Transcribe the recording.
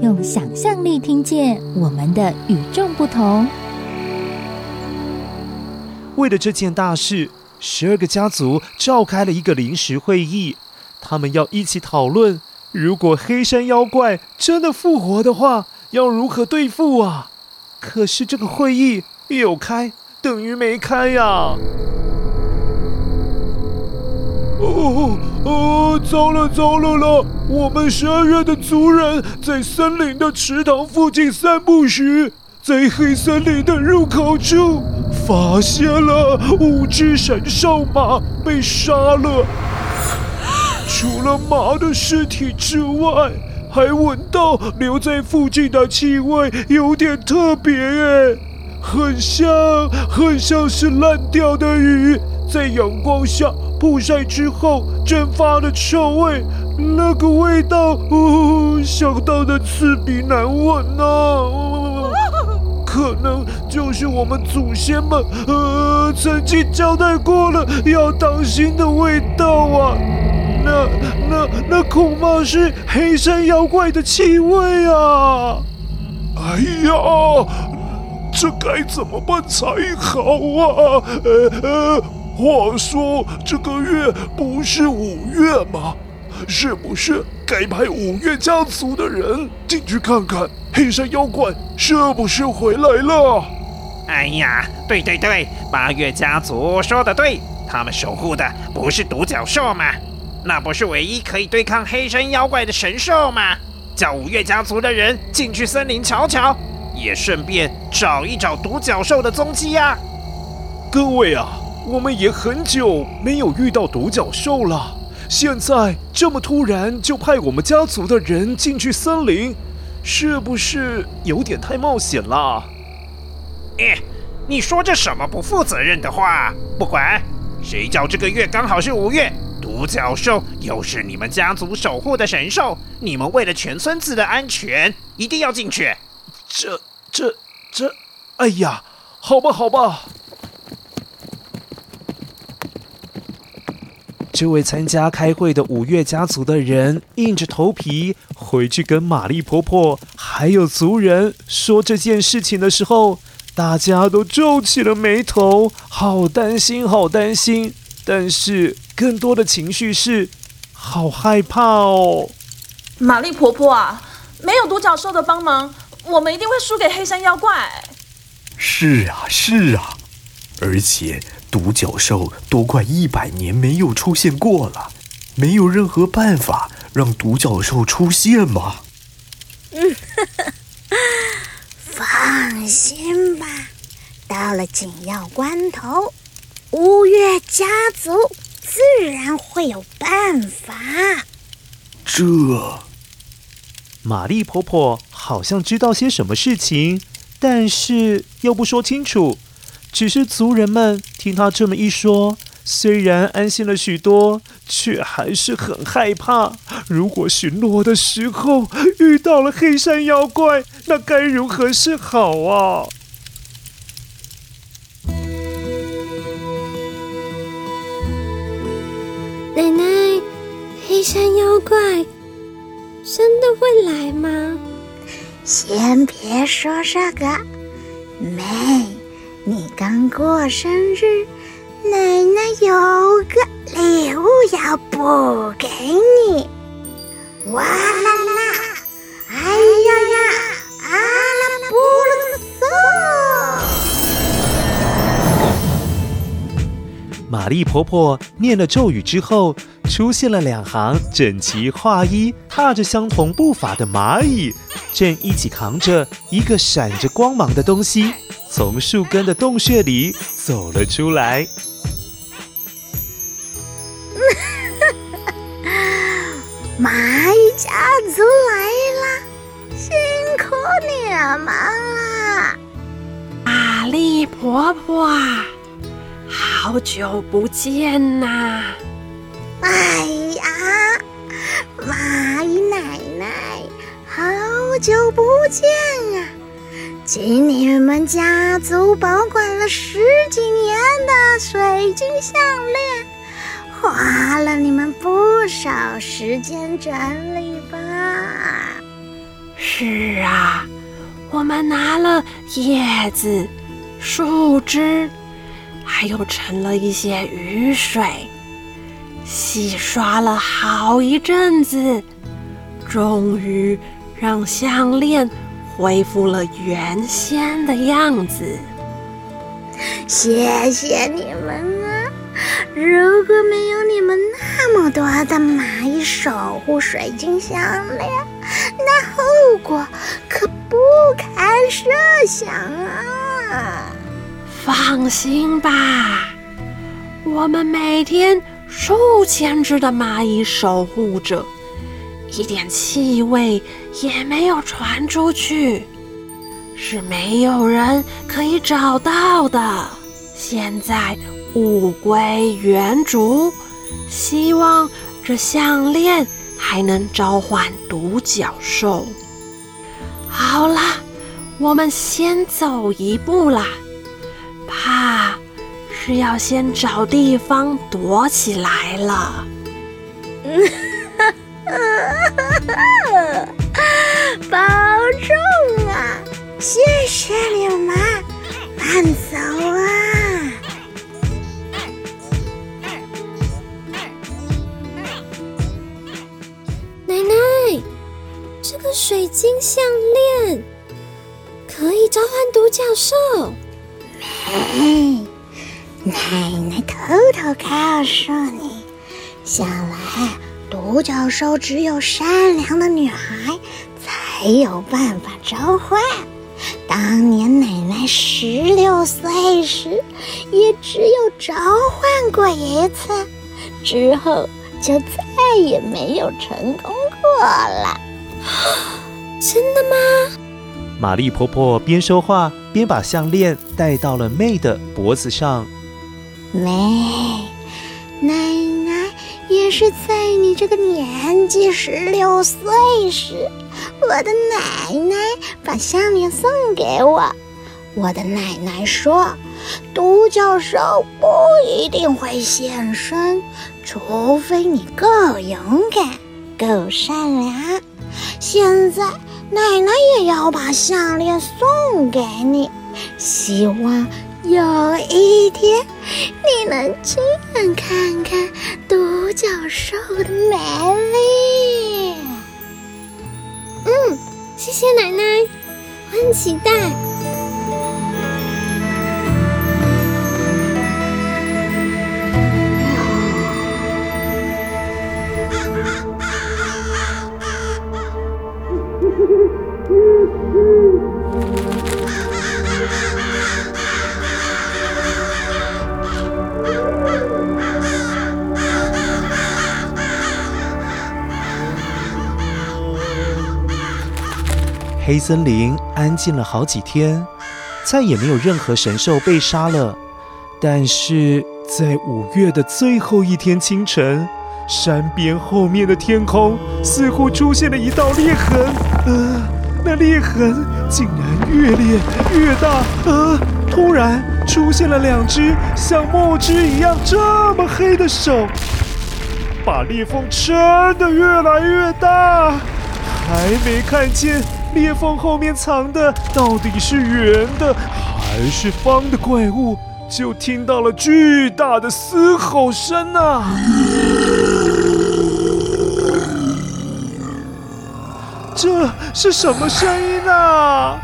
用想象力听见我们的与众不同。为了这件大事，十二个家族召开了一个临时会议，他们要一起讨论，如果黑山妖怪真的复活的话，要如何对付啊？可是这个会议有开等于没开呀！哦哦，糟了糟了了！我们十二月的族人在森林的池塘附近散步时，在黑森林的入口处发现了五只神兽马被杀了。除了马的尸体之外，还闻到留在附近的气味有点特别诶，很像很像是烂掉的鱼，在阳光下。曝晒之后蒸发的臭味，那个味道，哦，想到的刺鼻难闻呐，哦，可能就是我们祖先们呃曾经交代过了要当心的味道啊，那那那恐怕是黑山妖怪的气味啊！哎呀，这该怎么办才好啊？呃呃。话说这个月不是五月吗？是不是该派五月家族的人进去看看黑山妖怪是不是回来了？哎呀，对对对，八月家族说的对，他们守护的不是独角兽吗？那不是唯一可以对抗黑山妖怪的神兽吗？叫五月家族的人进去森林瞧瞧，也顺便找一找独角兽的踪迹呀。各位啊！我们也很久没有遇到独角兽了，现在这么突然就派我们家族的人进去森林，是不是有点太冒险了？哎，你说这什么不负责任的话？不管，谁叫这个月刚好是五月，独角兽又是你们家族守护的神兽，你们为了全村子的安全，一定要进去。这、这、这，哎呀，好吧，好吧。这位参加开会的五月家族的人硬着头皮回去跟玛丽婆婆还有族人说这件事情的时候，大家都皱起了眉头，好担心，好担心。但是更多的情绪是好害怕哦。玛丽婆婆啊，没有独角兽的帮忙，我们一定会输给黑山妖怪。是啊，是啊，而且。独角兽都快一百年没有出现过了，没有任何办法让独角兽出现吗？嗯，放心吧，到了紧要关头，乌月家族自然会有办法。这，玛丽婆婆好像知道些什么事情，但是又不说清楚。只是族人们听他这么一说，虽然安心了许多，却还是很害怕。如果巡逻的时候遇到了黑山妖怪，那该如何是好啊？奶奶，黑山妖怪真的会来吗？先别说这个，妹。你刚过生日，奶奶有个礼物要补给你。哇啦啦，哎呀呀，阿拉布鲁索！玛丽婆婆念了咒语之后，出现了两行整齐划一、踏着相同步伐的蚂蚁，正一起扛着一个闪着光芒的东西。从树根的洞穴里走了出来。蚂蚁家族来啦，辛苦你们了。丽婆婆啊，好久不见呐！哎呀，蚂蚁奶奶，好久不见啊！请你们家族保管了十几年的水晶项链，花了你们不少时间整理吧？是啊，我们拿了叶子、树枝，还有盛了一些雨水，洗刷了好一阵子，终于让项链。恢复了原先的样子。谢谢你们啊！如果没有你们那么多的蚂蚁守护水晶项链，那后果可不堪设想啊！放心吧，我们每天数千只的蚂蚁守护着。一点气味也没有传出去，是没有人可以找到的。现在物归原主，希望这项链还能召唤独角兽。好了，我们先走一步啦，怕是要先找地方躲起来了。嗯 保重啊！谢谢你们，慢走啊！奶奶，这个水晶项链可以召唤独角兽。没，奶奶偷偷告诉你，想来。独角兽只有善良的女孩才有办法召唤。当年奶奶十六岁时，也只有召唤过一次，之后就再也没有成功过了。真的吗？玛丽婆婆边说话边把项链戴到了妹的脖子上。妹，奶。也是在你这个年纪十六岁时，我的奶奶把项链送给我。我的奶奶说，独角兽不一定会现身，除非你够勇敢、够善良。现在奶奶也要把项链送给你，希望。有一天，你能亲眼看看独角兽的美丽。嗯，谢谢奶奶，我很期待。黑森林安静了好几天，再也没有任何神兽被杀了。但是在五月的最后一天清晨，山边后面的天空似乎出现了一道裂痕。呃，那裂痕竟然越裂越大。呃，突然出现了两只像墨汁一样这么黑的手，把裂缝撑得越来越大。还没看见。裂缝后面藏的到底是圆的还是方的怪物，就听到了巨大的嘶吼声啊！这是什么声音啊？